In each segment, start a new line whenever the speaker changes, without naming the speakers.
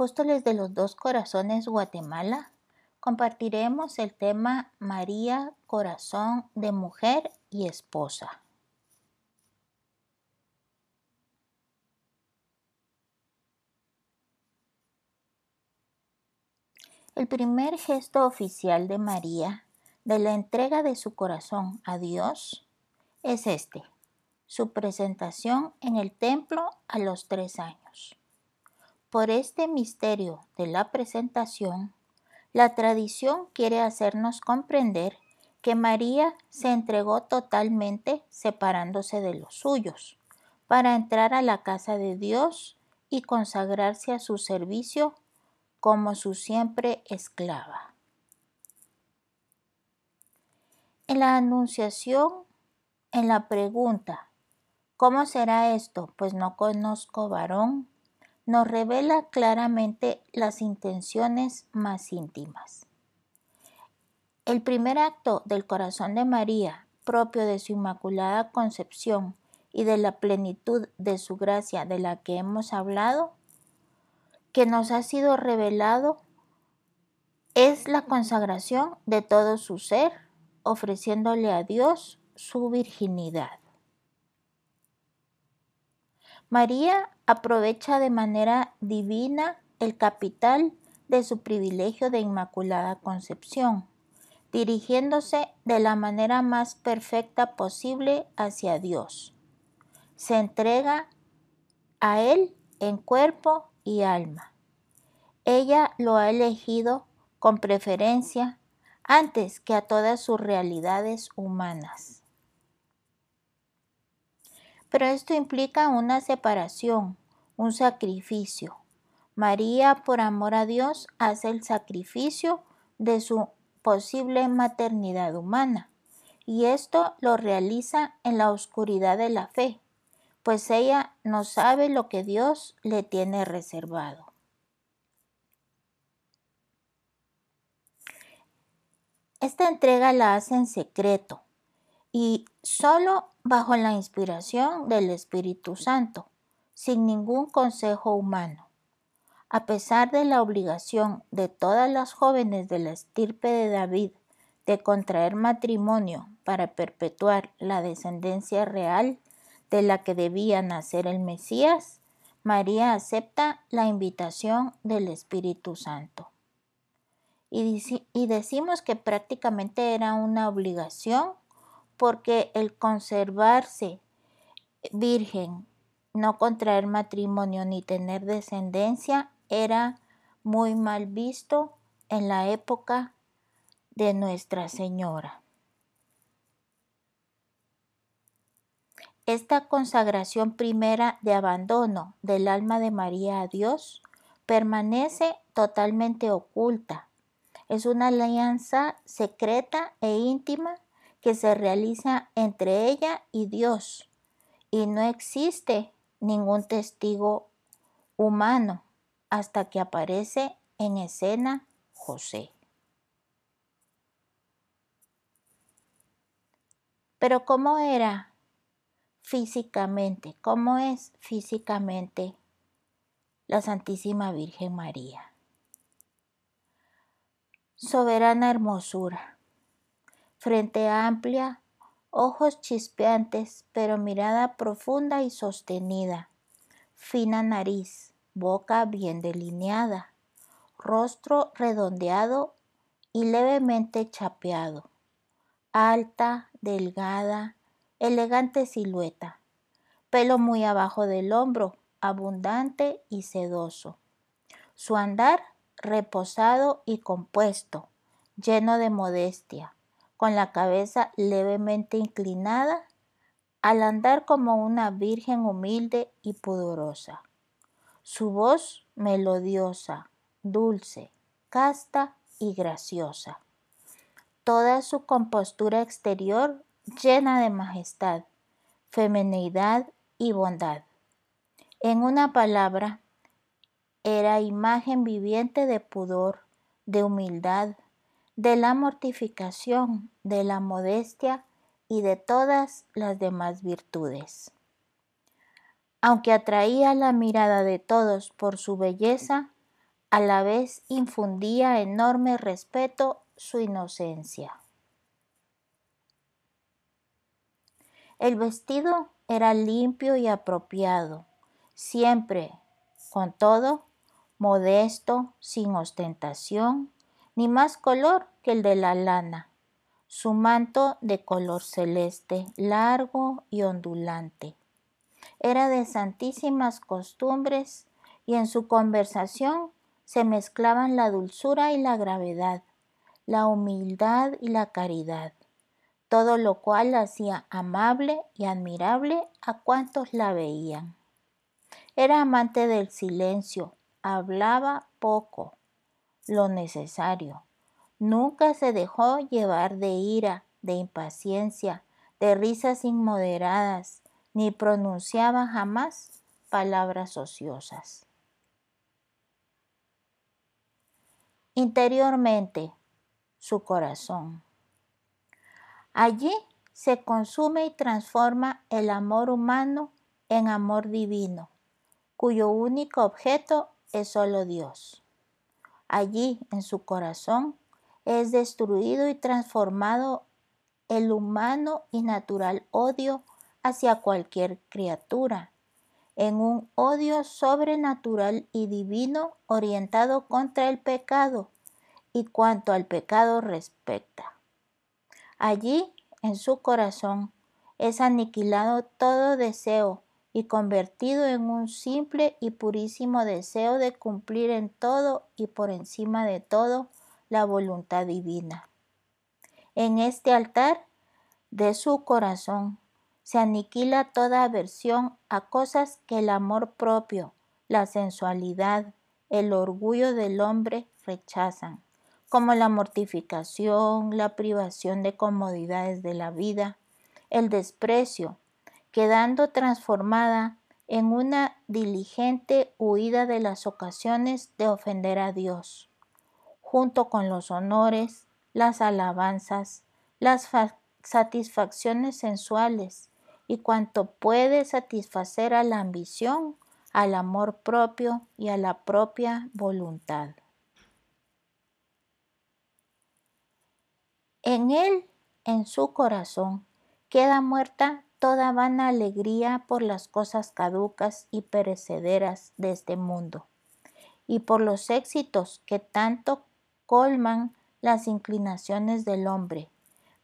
Apóstoles de los Dos Corazones Guatemala, compartiremos el tema María, Corazón de Mujer y Esposa. El primer gesto oficial de María de la entrega de su corazón a Dios es este, su presentación en el templo a los tres años. Por este misterio de la presentación, la tradición quiere hacernos comprender que María se entregó totalmente separándose de los suyos para entrar a la casa de Dios y consagrarse a su servicio como su siempre esclava. En la anunciación, en la pregunta, ¿cómo será esto? Pues no conozco varón nos revela claramente las intenciones más íntimas. El primer acto del corazón de María, propio de su inmaculada concepción y de la plenitud de su gracia de la que hemos hablado, que nos ha sido revelado, es la consagración de todo su ser, ofreciéndole a Dios su virginidad. María aprovecha de manera divina el capital de su privilegio de Inmaculada Concepción, dirigiéndose de la manera más perfecta posible hacia Dios. Se entrega a Él en cuerpo y alma. Ella lo ha elegido con preferencia antes que a todas sus realidades humanas. Pero esto implica una separación, un sacrificio. María, por amor a Dios, hace el sacrificio de su posible maternidad humana, y esto lo realiza en la oscuridad de la fe, pues ella no sabe lo que Dios le tiene reservado. Esta entrega la hace en secreto y solo bajo la inspiración del Espíritu Santo, sin ningún consejo humano. A pesar de la obligación de todas las jóvenes de la estirpe de David de contraer matrimonio para perpetuar la descendencia real de la que debía nacer el Mesías, María acepta la invitación del Espíritu Santo y, decimos que prácticamente era una obligación porque el conservarse virgen, no contraer matrimonio ni tener descendencia era muy mal visto en la época de Nuestra Señora. Esta consagración primera de abandono del alma de María a Dios permanece totalmente oculta es una alianza secreta e íntima que se realiza entre ella y Dios y no existe ningún testigo humano hasta que aparece en escena José. Pero ¿cómo era físicamente? ¿Cómo es físicamente la Santísima Virgen María? soberana hermosura. Frente amplia, ojos chispeantes, pero mirada profunda y sostenida. Fina nariz, boca bien delineada, rostro redondeado y levemente chapeado. Alta, delgada, elegante silueta. Pelo muy abajo del hombro, abundante y sedoso. Su andar reposado y compuesto, lleno de modestia, con la cabeza levemente inclinada, al andar como una virgen humilde y pudorosa. Su voz melodiosa, dulce, casta y graciosa. Toda su compostura exterior llena de majestad, femenidad y bondad. En una palabra, era imagen viviente de pudor, de humildad, de la mortificación, de la modestia y de todas las demás virtudes. Aunque atraía la mirada de todos por su belleza, a la vez infundía enorme respeto su inocencia. El vestido era limpio y apropiado, siempre, con todo, modesto, sin ostentación, ni más color que el de la lana. Su manto de color celeste, largo y ondulante. Era de santísimas costumbres y en su conversación se mezclaban la dulzura y la gravedad, la humildad y la caridad, todo lo cual hacía amable y admirable a cuantos la veían. Era amante del silencio, hablaba poco, lo necesario. Nunca se dejó llevar de ira, de impaciencia, de risas inmoderadas, ni pronunciaba jamás palabras ociosas. Interiormente, su corazón. Allí se consume y transforma el amor humano en amor divino, cuyo único objeto es solo Dios. Allí, en su corazón, es destruido y transformado el humano y natural odio hacia cualquier criatura, en un odio sobrenatural y divino orientado contra el pecado y cuanto al pecado respecta. Allí, en su corazón, es aniquilado todo deseo y convertido en un simple y purísimo deseo de cumplir en todo y por encima de todo la voluntad divina. En este altar de su corazón se aniquila toda aversión a cosas que el amor propio, la sensualidad, el orgullo del hombre rechazan, como la mortificación, la privación de comodidades de la vida, el desprecio, quedando transformada en una diligente huida de las ocasiones de ofender a Dios, junto con los honores, las alabanzas, las satisfacciones sensuales y cuanto puede satisfacer a la ambición, al amor propio y a la propia voluntad. En él, en su corazón, queda muerta toda vana alegría por las cosas caducas y perecederas de este mundo, y por los éxitos que tanto colman las inclinaciones del hombre,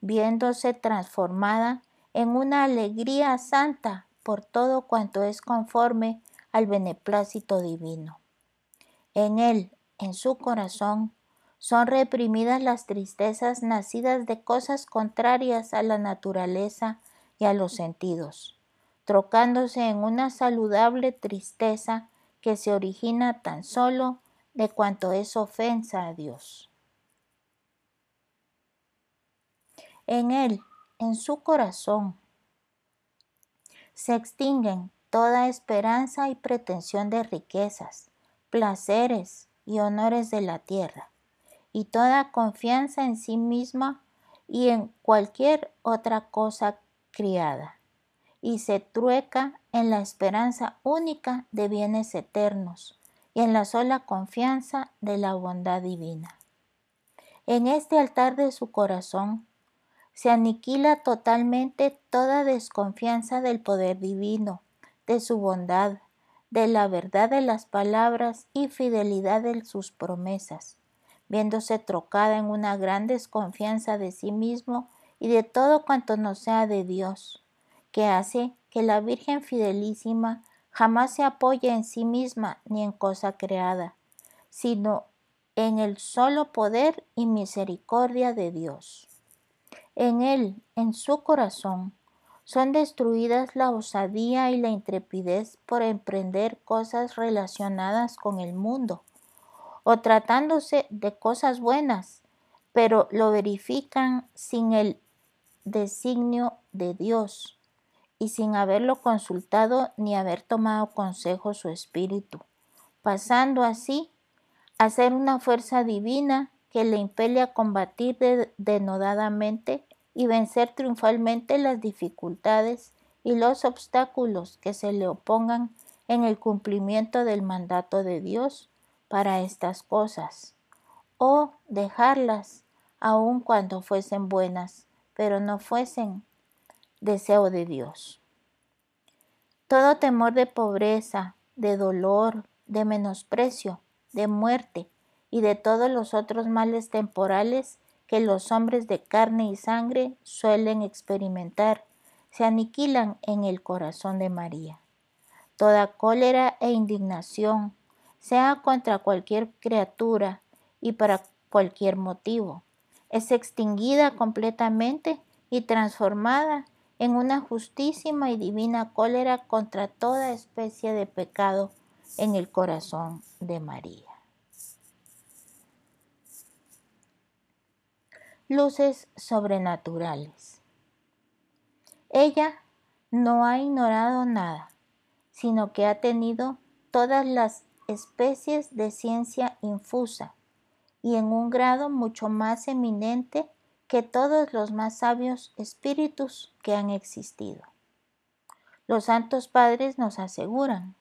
viéndose transformada en una alegría santa por todo cuanto es conforme al beneplácito divino. En él, en su corazón, son reprimidas las tristezas nacidas de cosas contrarias a la naturaleza y a los sentidos, trocándose en una saludable tristeza que se origina tan solo de cuanto es ofensa a Dios. En él, en su corazón, se extinguen toda esperanza y pretensión de riquezas, placeres y honores de la tierra, y toda confianza en sí misma y en cualquier otra cosa criada, y se trueca en la esperanza única de bienes eternos y en la sola confianza de la bondad divina. En este altar de su corazón se aniquila totalmente toda desconfianza del poder divino, de su bondad, de la verdad de las palabras y fidelidad de sus promesas, viéndose trocada en una gran desconfianza de sí mismo y de todo cuanto no sea de Dios, que hace que la Virgen fidelísima jamás se apoye en sí misma ni en cosa creada, sino en el solo poder y misericordia de Dios. En él, en su corazón, son destruidas la osadía y la intrepidez por emprender cosas relacionadas con el mundo, o tratándose de cosas buenas, pero lo verifican sin el designio de Dios y sin haberlo consultado ni haber tomado consejo su espíritu, pasando así a ser una fuerza divina que le impele a combatir denodadamente y vencer triunfalmente las dificultades y los obstáculos que se le opongan en el cumplimiento del mandato de Dios para estas cosas, o dejarlas aun cuando fuesen buenas pero no fuesen deseo de Dios. Todo temor de pobreza, de dolor, de menosprecio, de muerte y de todos los otros males temporales que los hombres de carne y sangre suelen experimentar, se aniquilan en el corazón de María. Toda cólera e indignación, sea contra cualquier criatura y para cualquier motivo, es extinguida completamente y transformada en una justísima y divina cólera contra toda especie de pecado en el corazón de María. Luces sobrenaturales. Ella no ha ignorado nada, sino que ha tenido todas las especies de ciencia infusa y en un grado mucho más eminente que todos los más sabios espíritus que han existido. Los santos padres nos aseguran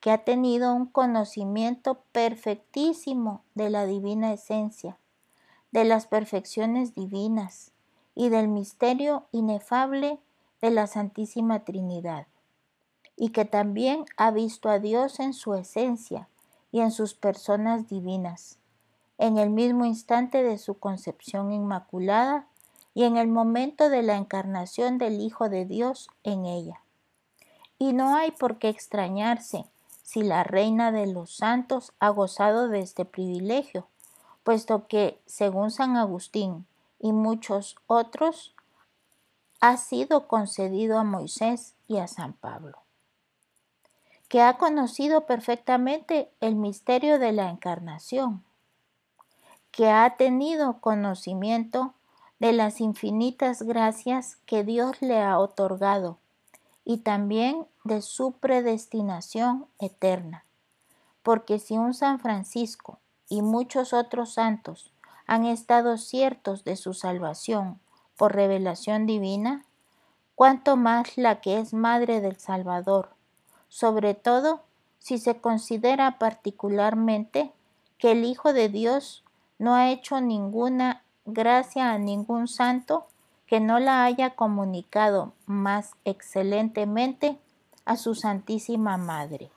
que ha tenido un conocimiento perfectísimo de la divina esencia, de las perfecciones divinas y del misterio inefable de la Santísima Trinidad, y que también ha visto a Dios en su esencia y en sus personas divinas en el mismo instante de su concepción inmaculada y en el momento de la encarnación del Hijo de Dios en ella. Y no hay por qué extrañarse si la Reina de los Santos ha gozado de este privilegio, puesto que, según San Agustín y muchos otros, ha sido concedido a Moisés y a San Pablo, que ha conocido perfectamente el misterio de la encarnación, que ha tenido conocimiento de las infinitas gracias que Dios le ha otorgado y también de su predestinación eterna. Porque si un San Francisco y muchos otros santos han estado ciertos de su salvación por revelación divina, cuanto más la que es Madre del Salvador, sobre todo si se considera particularmente que el Hijo de Dios no ha hecho ninguna gracia a ningún santo que no la haya comunicado más excelentemente a su Santísima Madre.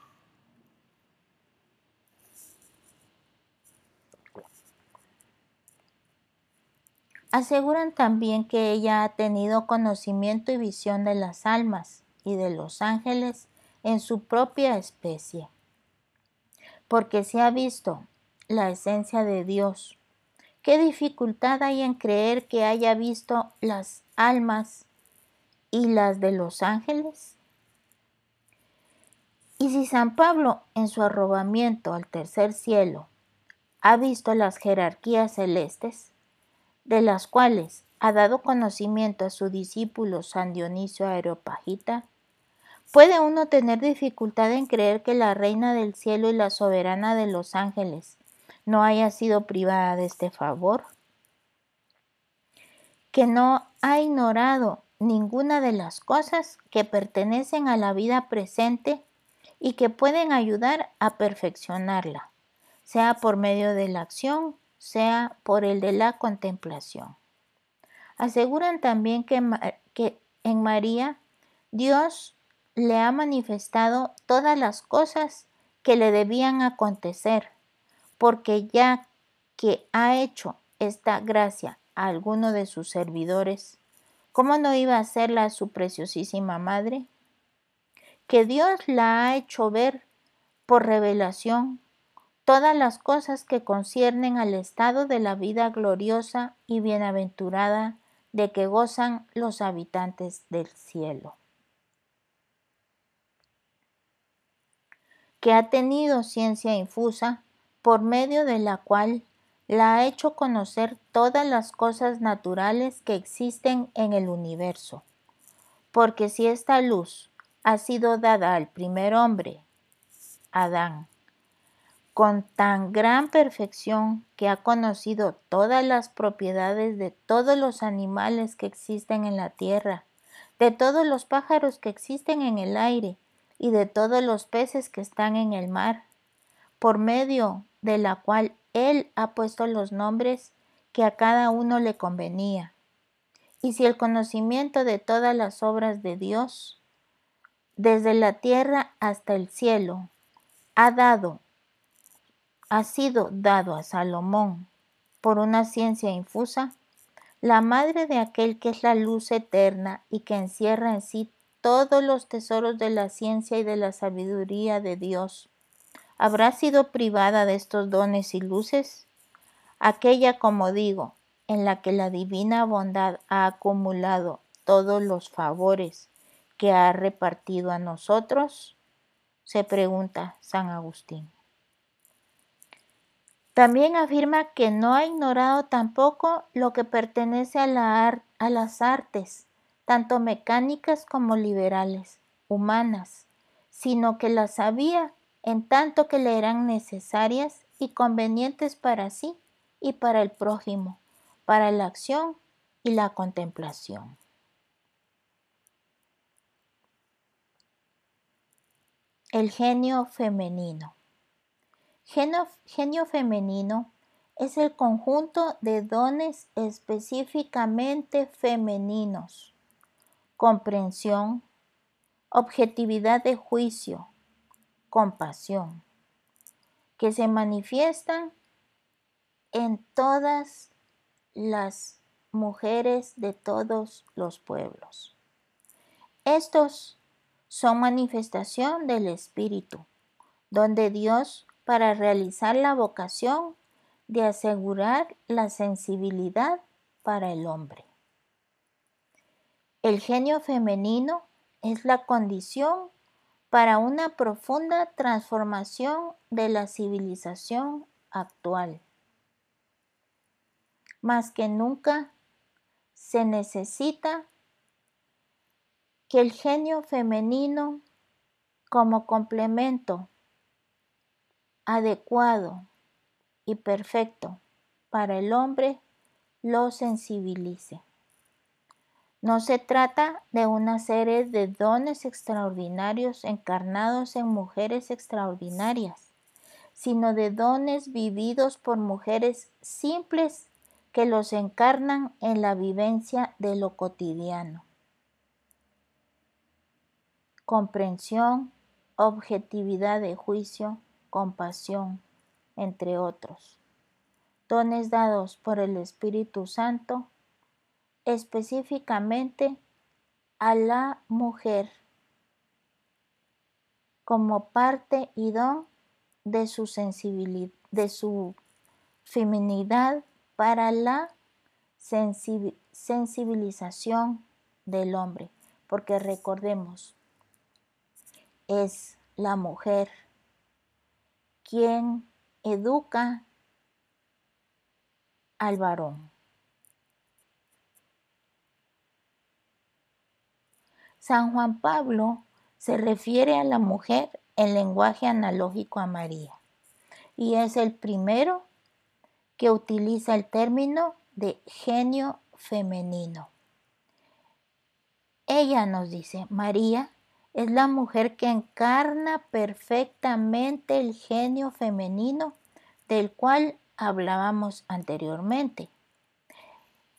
Aseguran también que ella ha tenido conocimiento y visión de las almas y de los ángeles en su propia especie, porque se ha visto la esencia de Dios. ¿Qué dificultad hay en creer que haya visto las almas y las de los ángeles? Y si San Pablo en su arrobamiento al tercer cielo ha visto las jerarquías celestes, de las cuales ha dado conocimiento a su discípulo San Dionisio Aeropagita, puede uno tener dificultad en creer que la reina del cielo y la soberana de los ángeles no haya sido privada de este favor, que no ha ignorado ninguna de las cosas que pertenecen a la vida presente y que pueden ayudar a perfeccionarla, sea por medio de la acción sea por el de la contemplación. Aseguran también que, que en María Dios le ha manifestado todas las cosas que le debían acontecer, porque ya que ha hecho esta gracia a alguno de sus servidores, ¿cómo no iba a hacerla su preciosísima madre? Que Dios la ha hecho ver por revelación todas las cosas que conciernen al estado de la vida gloriosa y bienaventurada de que gozan los habitantes del cielo. que ha tenido ciencia infusa, por medio de la cual la ha hecho conocer todas las cosas naturales que existen en el universo. Porque si esta luz ha sido dada al primer hombre, Adán, con tan gran perfección que ha conocido todas las propiedades de todos los animales que existen en la tierra, de todos los pájaros que existen en el aire y de todos los peces que están en el mar, por medio de la cual Él ha puesto los nombres que a cada uno le convenía. Y si el conocimiento de todas las obras de Dios, desde la tierra hasta el cielo, ha dado ha sido dado a Salomón por una ciencia infusa, la madre de aquel que es la luz eterna y que encierra en sí todos los tesoros de la ciencia y de la sabiduría de Dios, ¿habrá sido privada de estos dones y luces? Aquella, como digo, en la que la divina bondad ha acumulado todos los favores que ha repartido a nosotros? Se pregunta San Agustín. También afirma que no ha ignorado tampoco lo que pertenece a, las artes, tanto mecánicas como liberales, humanas, sino que las sabía en tanto que le eran necesarias y convenientes para sí y para el prójimo, para la acción y la contemplación. El genio femenino. Genio, femenino es el conjunto de dones específicamente femeninos, comprensión, objetividad de juicio, compasión, que se manifiestan en todas las mujeres de todos los pueblos. Estos son manifestación del Espíritu, donde Dios para realizar la vocación, de asegurar la sensibilidad para el hombre. El genio femenino es la condición para una profunda transformación de la civilización actual. Más que nunca se necesita que el genio femenino como complemento adecuado y perfecto para el hombre lo sensibilice. No se trata de una serie de dones extraordinarios encarnados en mujeres extraordinarias, sino de dones vividos por mujeres simples que los encarnan en la vivencia de lo cotidiano. Comprensión, objetividad de juicio, compasión, entre otros. Dones dados por el Espíritu Santo específicamente a la mujer como parte y don de su sensibilidad, de su feminidad para la sensibilización del hombre, porque recordemos, es la mujer quien educa al varón. San Juan Pablo se refiere a la mujer en lenguaje analógico a María y es el primero que utiliza el término de genio femenino. Ella nos dice, María es la mujer que encarna perfectamente el genio femenino del cual hablábamos anteriormente.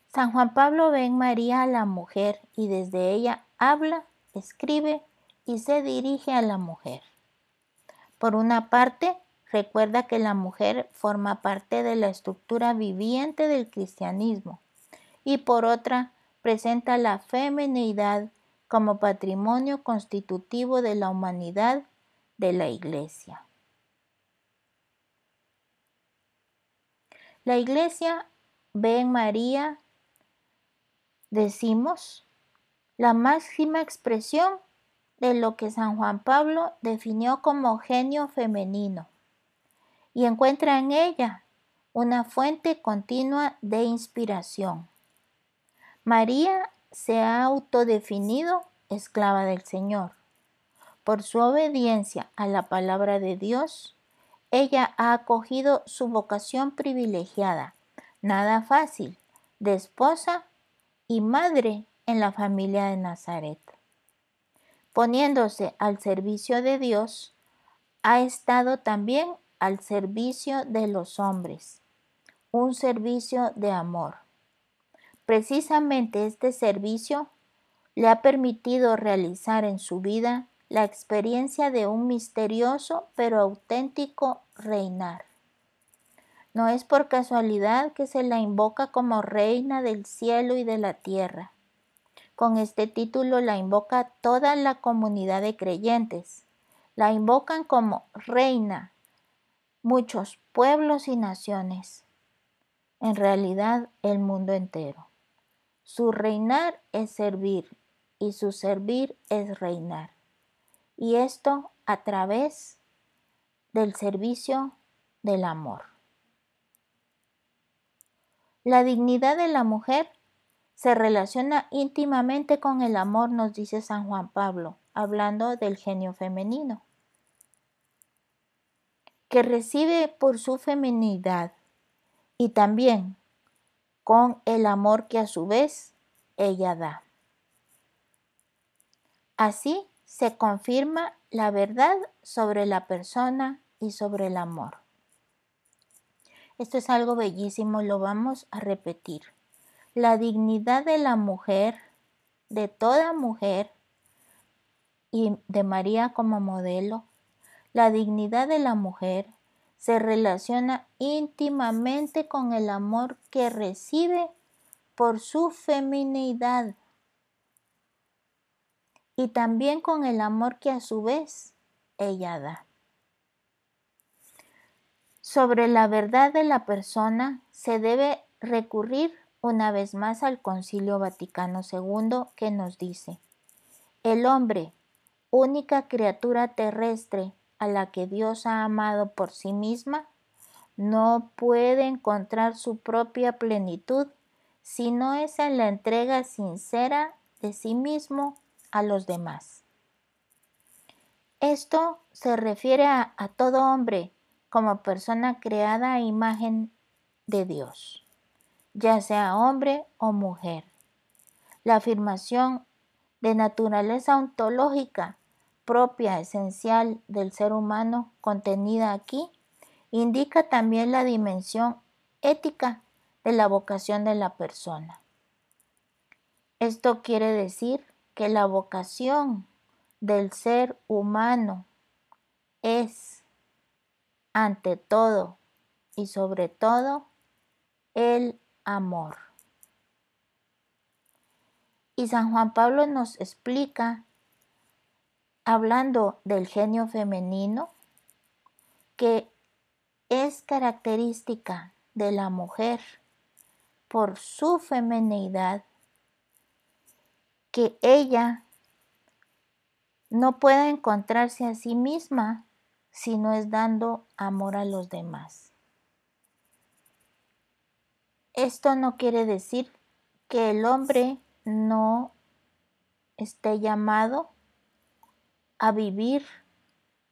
San Juan Pablo ve en María a la mujer y desde ella habla, escribe y se dirige a la mujer. Por una parte, recuerda que la mujer forma parte de la estructura viviente del cristianismo y por otra, presenta la feminidad como patrimonio constitutivo de la humanidad de la Iglesia. La Iglesia ve en María, decimos, la máxima expresión de lo que San Juan Pablo definió como genio femenino y encuentra en ella una fuente continua de inspiración. María se ha autodefinido esclava del Señor. Por su obediencia a la palabra de Dios, ella ha acogido su vocación privilegiada, nada fácil, de esposa y madre en la familia de Nazaret. Poniéndose al servicio de Dios, ha estado también al servicio de los hombres, un servicio de amor. Precisamente este servicio le ha permitido realizar en su vida la experiencia de un misterioso pero auténtico reinar. No es por casualidad que se la invoca como reina del cielo y de la tierra. Con este título la invoca toda la comunidad de creyentes. La invocan como reina muchos pueblos y naciones. En realidad el mundo entero. Su reinar es servir y su servir es reinar. Y esto a través del servicio del amor. La dignidad de la mujer se relaciona íntimamente con el amor, nos dice San Juan Pablo, hablando del genio femenino, que recibe por su feminidad y también con el amor que a su vez ella da. Así se confirma la verdad sobre la persona y sobre el amor. Esto es algo bellísimo, lo vamos a repetir la dignidad de la mujer, de toda mujer, y de María como modelo, la dignidad de la mujer se relaciona íntimamente con el amor que recibe por su feminidad y también con el amor que a su vez ella da. Sobre la verdad de la persona se debe recurrir una vez más al Concilio Vaticano II que nos dice, el hombre, única criatura terrestre a la que Dios ha amado por sí misma, no puede encontrar su propia plenitud si no es en la entrega sincera de sí mismo a los demás. Esto se refiere a, todo hombre como persona creada a imagen de Dios, ya sea hombre o mujer. La afirmación de naturaleza ontológica propia, esencial del ser humano contenida aquí, indica también la dimensión ética de la vocación de la persona. Esto quiere decir que la vocación del ser humano es, ante todo y sobre todo, el amor. Y San Juan Pablo nos explica hablando del genio femenino, que es característica de la mujer por su femenidad, que ella no puede encontrarse a sí misma si no es dando amor a los demás. Esto no quiere decir que el hombre no esté llamado a vivir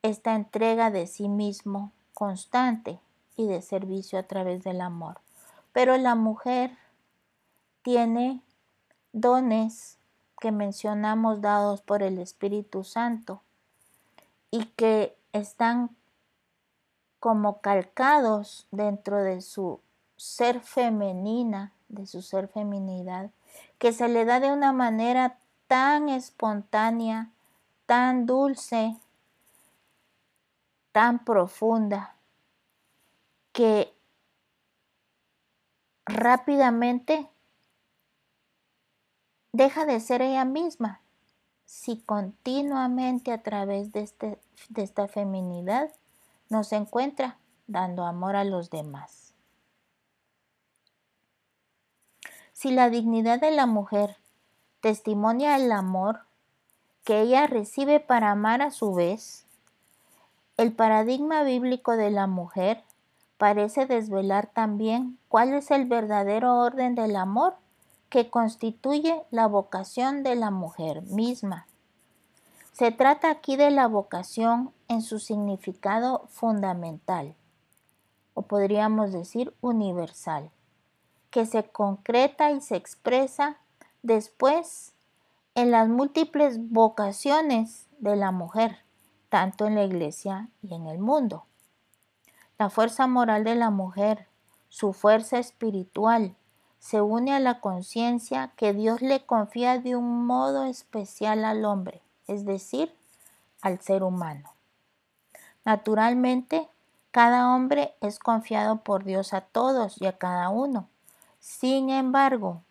esta entrega de sí mismo constante y de servicio a través del amor. Pero la mujer tiene dones que mencionamos dados por el Espíritu Santo y que están como calcados dentro de su ser femenina, de su ser feminidad, que se le da de una manera tan espontánea, tan dulce, tan profunda, que rápidamente deja de ser ella misma si continuamente a través de, este, de esta feminidad nos encuentra dando amor a los demás. Si la dignidad de la mujer testimonia el amor, que ella recibe para amar a su vez, el paradigma bíblico de la mujer parece desvelar también cuál es el verdadero orden del amor que constituye la vocación de la mujer misma. Se trata aquí de la vocación en su significado fundamental, o podríamos decir universal, que se concreta y se expresa después en las múltiples vocaciones de la mujer, tanto en la iglesia y en el mundo. La fuerza moral de la mujer, su fuerza espiritual, se une a la conciencia que Dios le confía de un modo especial al hombre, es decir, al ser humano. Naturalmente, cada hombre es confiado por Dios a todos y a cada uno. Sin embargo,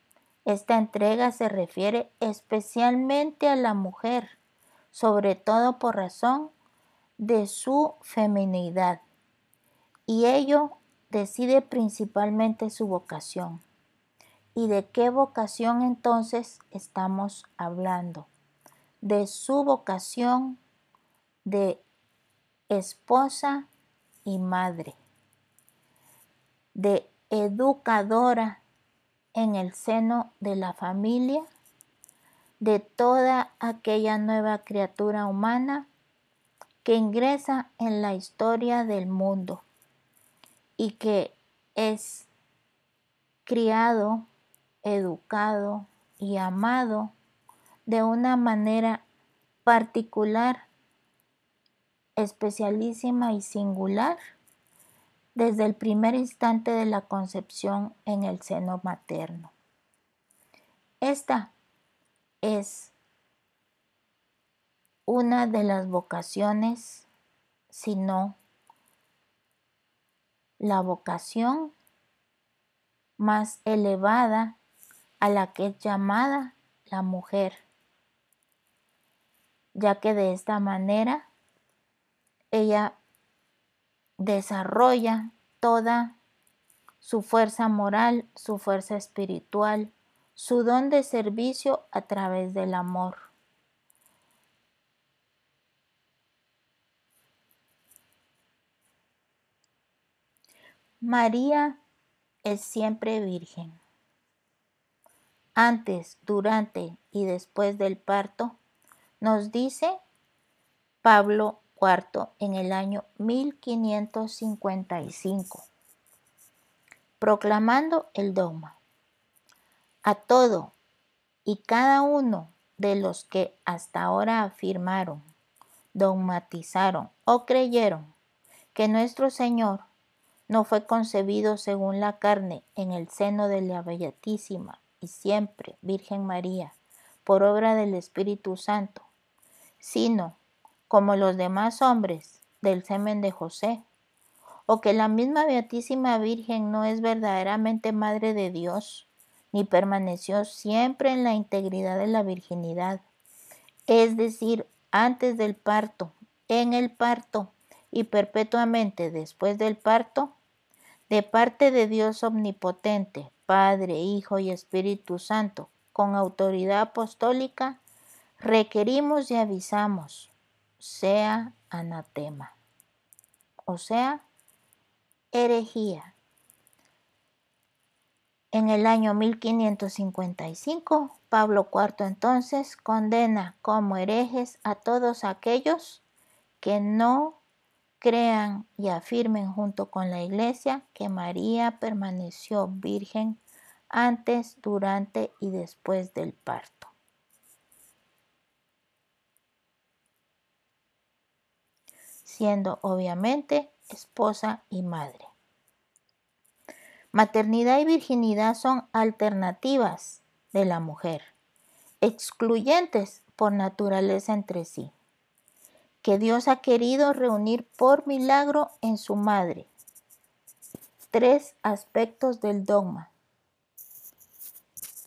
esta entrega se refiere especialmente a la mujer, sobre todo por razón de su feminidad, y ello decide principalmente su vocación. ¿Y de qué vocación entonces estamos hablando? De su vocación de esposa y madre, de educadora en el seno de la familia de toda aquella nueva criatura humana que ingresa en la historia del mundo y que es criado, educado y amado de una manera particular, especialísima y singular desde el primer instante de la concepción en el seno materno. Esta es una de las vocaciones, sino la vocación más elevada a la que es llamada la mujer, ya que de esta manera ella desarrolla toda su fuerza moral, su fuerza espiritual, su don de servicio a través del amor. María es siempre virgen. Antes, durante y después del parto, nos dice Pablo IV en el año 1555, proclamando el dogma. A todo y cada uno de los que hasta ahora afirmaron, dogmatizaron o creyeron que nuestro Señor no fue concebido según la carne en el seno de la Beatísima y siempre Virgen María, por obra del Espíritu Santo, sino como los demás hombres del semen de José, o que la misma Beatísima Virgen no es verdaderamente Madre de Dios, ni permaneció siempre en la integridad de la virginidad, es decir, antes del parto, en el parto y perpetuamente después del parto, de parte de Dios omnipotente, Padre, Hijo y Espíritu Santo, con autoridad apostólica, requerimos y avisamos, sea anatema, o sea, herejía. En el año 1555, Pablo IV entonces condena como herejes a todos aquellos que no crean y afirmen junto con la Iglesia que María permaneció virgen antes, durante y después del parto. Siendo obviamente esposa y madre. Maternidad y virginidad son alternativas de la mujer, excluyentes por naturaleza entre sí que Dios ha querido reunir por milagro en su madre. Tres aspectos del dogma.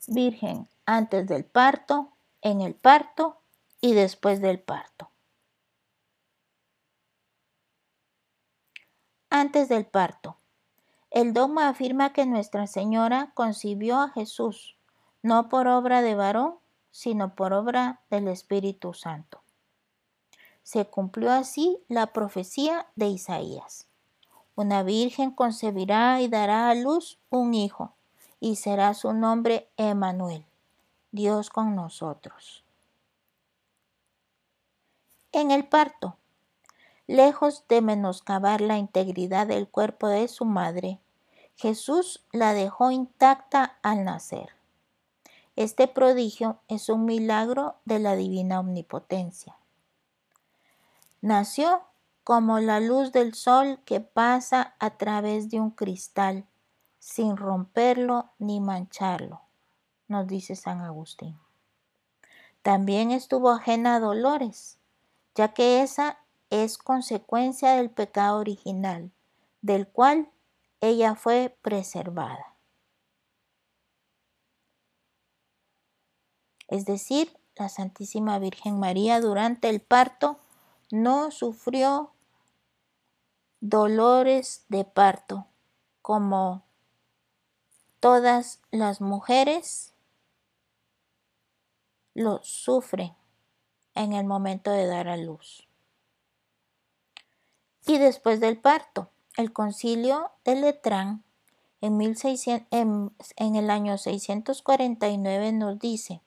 Virgen antes del parto, en el parto y después del parto. Antes del parto. El dogma afirma que Nuestra Señora concibió a Jesús, no por obra de varón, sino por obra del Espíritu Santo. Se cumplió así la profecía de Isaías. Una virgen concebirá y dará a luz un hijo, y será su nombre Emanuel, Dios con nosotros. En el parto, lejos de menoscabar la integridad del cuerpo de su madre, Jesús la dejó intacta al nacer. Este prodigio es un milagro de la divina omnipotencia. Nació como la luz del sol que pasa a través de un cristal, sin romperlo ni mancharlo, nos dice San Agustín. También estuvo ajena a dolores, ya que esa es consecuencia del pecado original, del cual ella fue preservada. Es decir, la Santísima Virgen María durante el parto no sufrió dolores de parto como todas las mujeres lo sufren en el momento de dar a luz. Y después del parto, el concilio de Letrán en, en, el año 649 nos dice,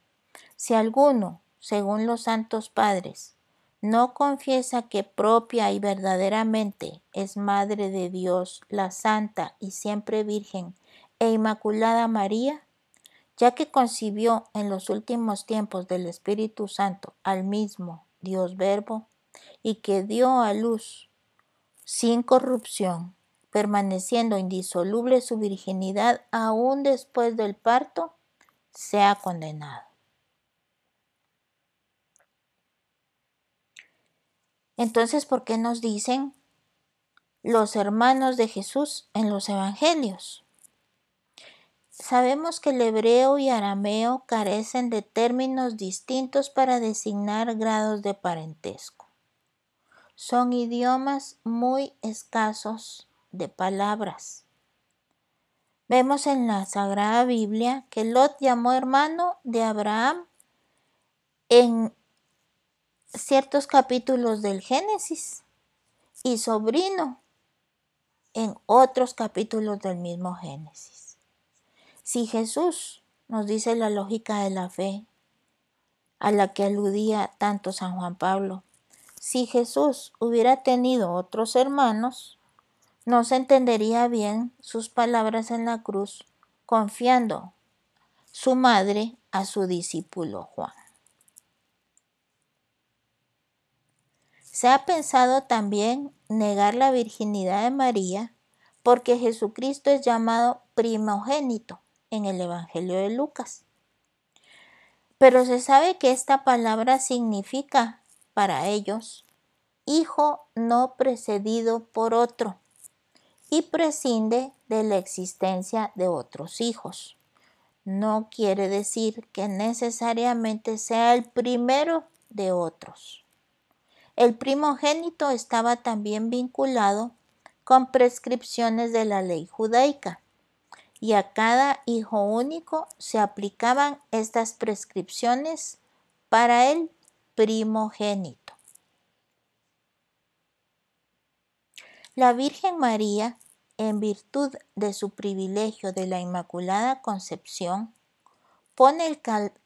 si alguno, según los santos padres, no confiesa que propia y verdaderamente es Madre de Dios, la Santa y siempre Virgen e Inmaculada María, ya que concibió en los últimos tiempos del Espíritu Santo al mismo Dios Verbo y que dio a luz sin corrupción, permaneciendo indisoluble su virginidad aún después del parto, sea condenado. Entonces, ¿por qué nos dicen los hermanos de Jesús en los evangelios? Sabemos que el hebreo y arameo carecen de términos distintos para designar grados de parentesco. Son idiomas muy escasos de palabras. Vemos en la Sagrada Biblia que Lot llamó hermano de Abraham en ciertos capítulos del Génesis y sobrino en otros capítulos del mismo Génesis. Si Jesús nos dice la lógica de la fe a la que aludía tanto San Juan Pablo, si Jesús hubiera tenido otros hermanos, no se entendería bien sus palabras en la cruz, confiando su madre a su discípulo Juan. Se ha pensado también negar la virginidad de María porque Jesucristo es llamado primogénito en el Evangelio de Lucas. Pero se sabe que esta palabra significa para ellos hijo no precedido por otro y prescinde de la existencia de otros hijos. No quiere decir que necesariamente sea el primero de otros. El primogénito estaba también vinculado con prescripciones de la ley judaica y a cada hijo único se aplicaban estas prescripciones para el primogénito. La Virgen María en virtud de su privilegio de la Inmaculada Concepción, pone el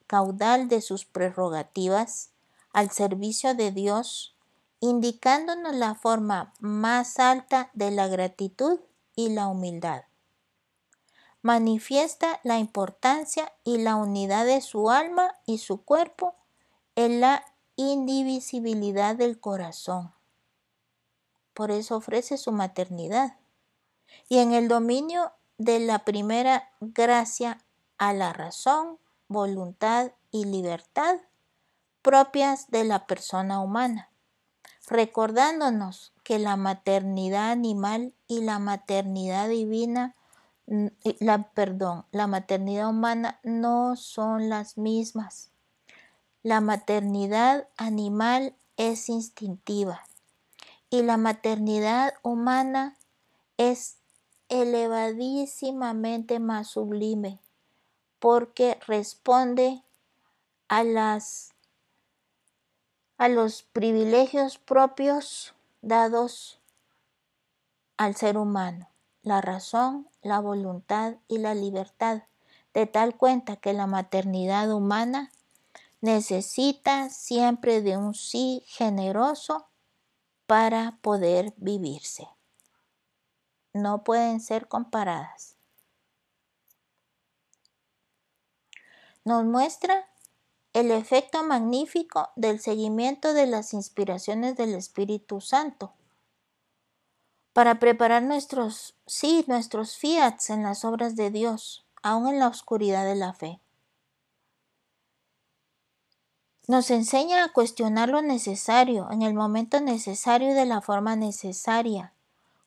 caudal de sus prerrogativas al servicio de Dios, indicándonos la forma más alta de la gratitud y la humildad. Manifiesta la importancia y la unidad de su alma y su cuerpo en la indivisibilidad del corazón. Por eso ofrece su maternidad y en el dominio de la primera gracia a la razón, voluntad y libertad propias de la persona humana, recordándonos que la maternidad animal y la maternidad divina, la, perdón, la maternidad humana no son las mismas. La maternidad animal es instintiva y la maternidad humana es elevadísimamente más sublime, porque responde a las a los privilegios propios dados al ser humano, la razón, la voluntad y la libertad, de tal cuenta que la maternidad humana necesita siempre de un sí generoso para poder vivirse no pueden ser comparadas. Nos muestra el efecto magnífico del seguimiento de las inspiraciones del Espíritu Santo para preparar nuestros sí, nuestros fiats en las obras de Dios, aún en la oscuridad de la fe. Nos enseña a cuestionar lo necesario en el momento necesario y de la forma necesaria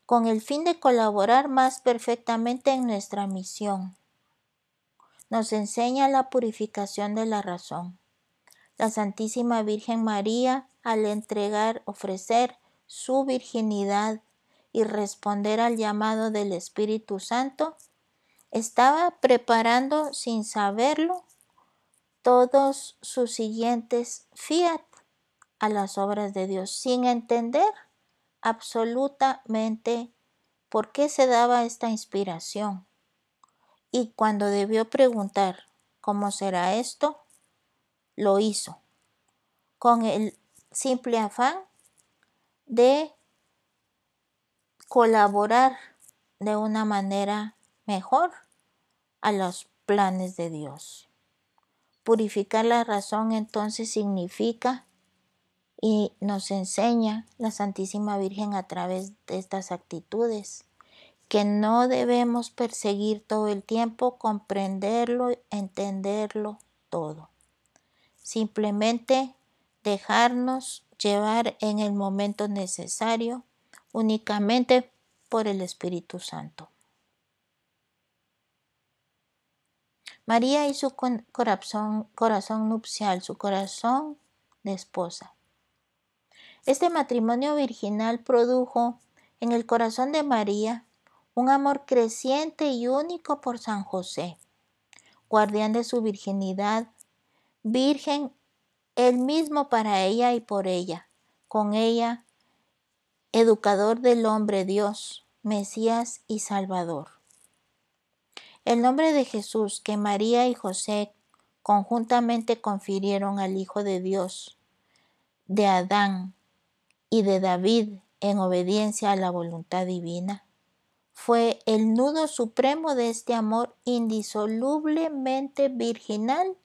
con el fin de colaborar más perfectamente en nuestra misión. Nos enseña la purificación de la razón. La Santísima Virgen María, al entregar, ofrecer su virginidad y responder al llamado del Espíritu Santo, estaba preparando sin saberlo todos sus siguientes fiat a las obras de Dios, sin entender absolutamente por qué se daba esta inspiración. Y cuando debió preguntar cómo será esto, lo hizo, con el simple afán de colaborar de una manera mejor a los planes de Dios. Purificar la razón entonces significa y nos enseña la Santísima Virgen a través de estas actitudes que no debemos perseguir todo el tiempo, comprenderlo, entenderlo todo. Simplemente dejarnos llevar en el momento necesario únicamente por el Espíritu Santo. María y su corazón, nupcial, su corazón de esposa. Este matrimonio virginal produjo en el corazón de María un amor creciente y único por San José, guardián de su virginidad, virgen él mismo para ella y por ella, con ella, educador del hombre Dios, Mesías y Salvador. El nombre de Jesús que María y José conjuntamente confirieron al Hijo de Dios, de Adán y de David en obediencia a la voluntad divina, fue el nudo supremo de este amor indisolublemente virginal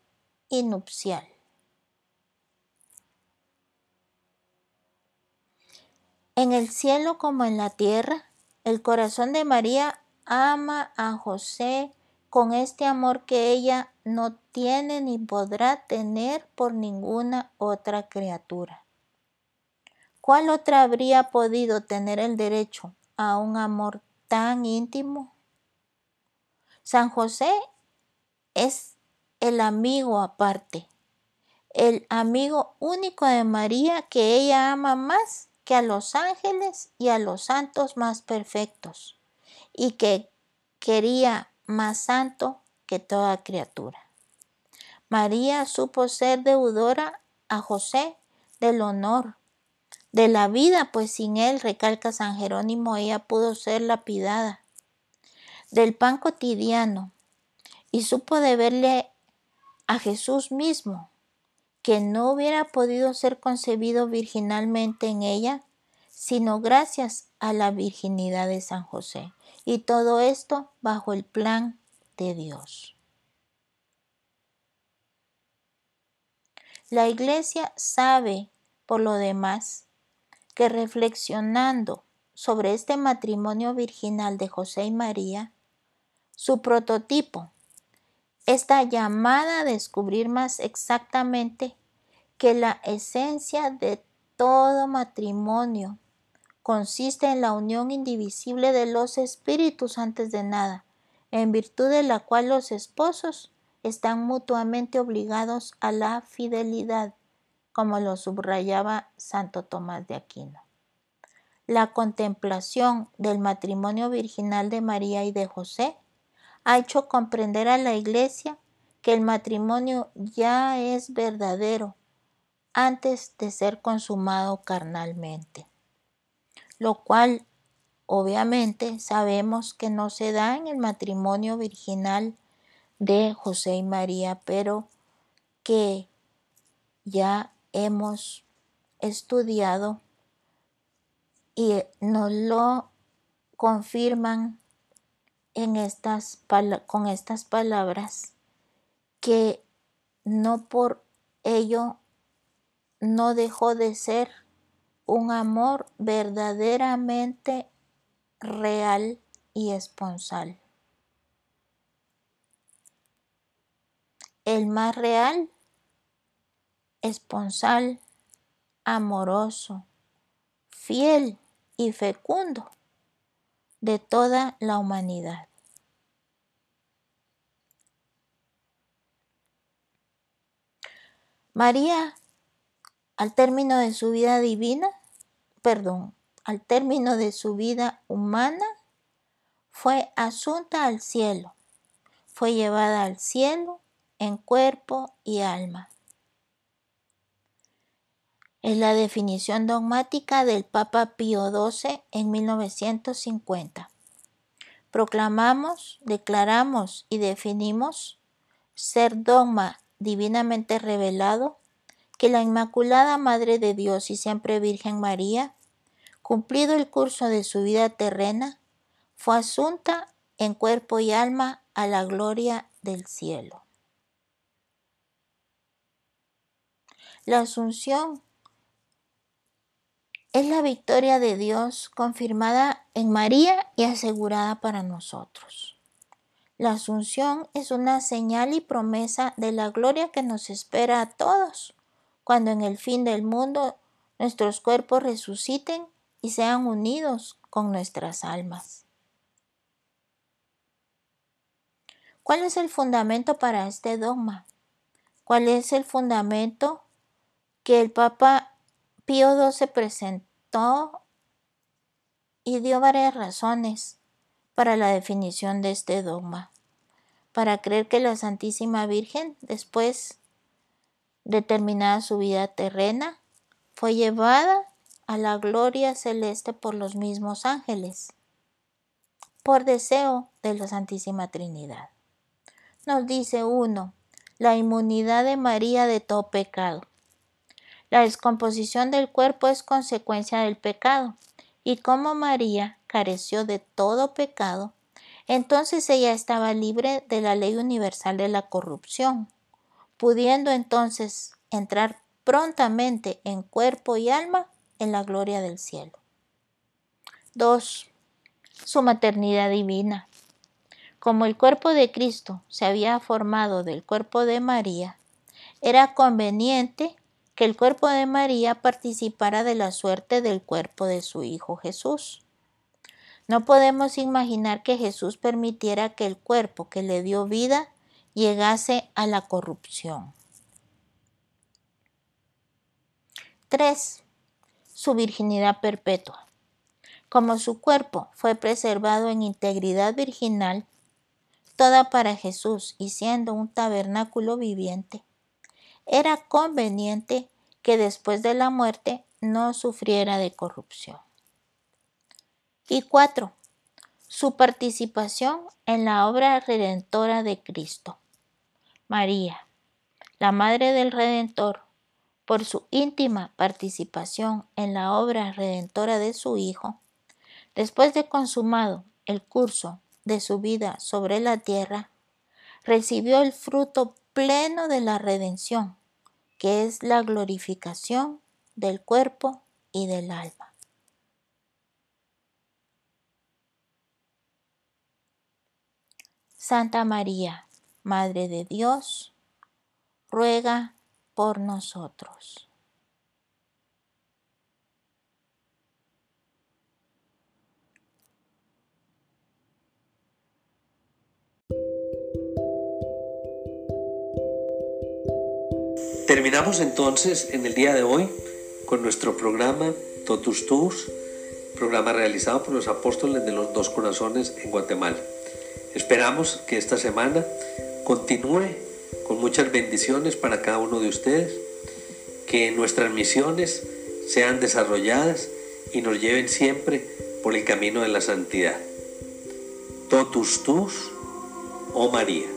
y nupcial. En el cielo como en la tierra, el corazón de María ama a José con este amor que ella no tiene ni podrá tener por ninguna otra criatura. ¿Cuál otra habría podido tener el derecho a un amor tan íntimo? San José es el amigo aparte, el amigo único de María que ella ama más que a los ángeles y a los santos más perfectos, y que quería más santo que toda criatura. María supo ser deudora a José del honor, de la vida, pues sin él, recalca San Jerónimo, ella pudo ser lapidada, del pan cotidiano, y supo deberle a Jesús mismo, que no hubiera podido ser concebido virginalmente en ella, sino gracias a la virginidad de San José. Y todo esto bajo el plan de Dios. La iglesia sabe, por lo demás, que reflexionando sobre este matrimonio virginal de José y María, su prototipo, esta llamada a descubrir más exactamente que la esencia de todo matrimonio consiste en la unión indivisible de los espíritus antes de nada, en virtud de la cual los esposos están mutuamente obligados a la fidelidad como lo subrayaba Santo Tomás de Aquino. La contemplación del matrimonio virginal de María y de José ha hecho comprender a la Iglesia que el matrimonio ya es verdadero antes de ser consumado carnalmente, lo cual obviamente sabemos que no se da en el matrimonio virginal de José y María, pero que ya hemos estudiado y nos lo confirman en estas, con estas palabras que no por ello no dejó de ser un amor verdaderamente real y esponsal. El más real esponsal, amoroso, fiel y fecundo de toda la humanidad. María, al término de su vida divina, perdón, al término de su vida humana, fue asunta al cielo, fue llevada al cielo en cuerpo y alma es la definición dogmática del Papa Pío XII en 1950. Proclamamos, declaramos y definimos ser dogma divinamente revelado que la Inmaculada Madre de Dios y siempre Virgen María, cumplido el curso de su vida terrena, fue asunta en cuerpo y alma a la gloria del cielo. La asunción es la victoria de Dios confirmada en María y asegurada para nosotros. La asunción es una señal y promesa de la gloria que nos espera a todos cuando en el fin del mundo nuestros cuerpos resuciten y sean unidos con nuestras almas. ¿Cuál es el fundamento para este dogma? ¿Cuál es el fundamento que el Papa Pío XII presentó y dio varias razones para la definición de este dogma, para creer que la Santísima Virgen, después de terminada su vida terrena, fue llevada a la gloria celeste por los mismos ángeles, por deseo de la Santísima Trinidad. Nos dice uno, la inmunidad de María de todo pecado. La descomposición del cuerpo es consecuencia del pecado, y como María careció de todo pecado, entonces ella estaba libre de la ley universal de la corrupción, pudiendo entonces entrar prontamente en cuerpo y alma en la gloria del cielo. 2. Su maternidad divina. Como el cuerpo de Cristo se había formado del cuerpo de María, era conveniente que el cuerpo de María participara de la suerte del cuerpo de su Hijo Jesús. No podemos imaginar que Jesús permitiera que el cuerpo que le dio vida llegase a la corrupción. 3 su virginidad perpetua. Como su cuerpo fue preservado en integridad virginal, toda para Jesús y siendo un tabernáculo viviente, era conveniente que después de la muerte no sufriera de corrupción. Y cuatro, su participación en la obra redentora de Cristo. María, la Madre del Redentor, por su íntima participación en la obra redentora de su Hijo, después de consumado el curso de su vida sobre la tierra, recibió el fruto pleno de la redención, que es la glorificación del cuerpo y del alma. Santa María, Madre de Dios, ruega por nosotros.
Terminamos entonces en el día de hoy con nuestro programa Totus Tus, programa realizado por los apóstoles de los dos corazones en Guatemala. Esperamos que esta semana continúe con muchas bendiciones para cada uno de ustedes, que nuestras misiones sean desarrolladas y nos lleven siempre por el camino de la santidad. Totus tus, oh María.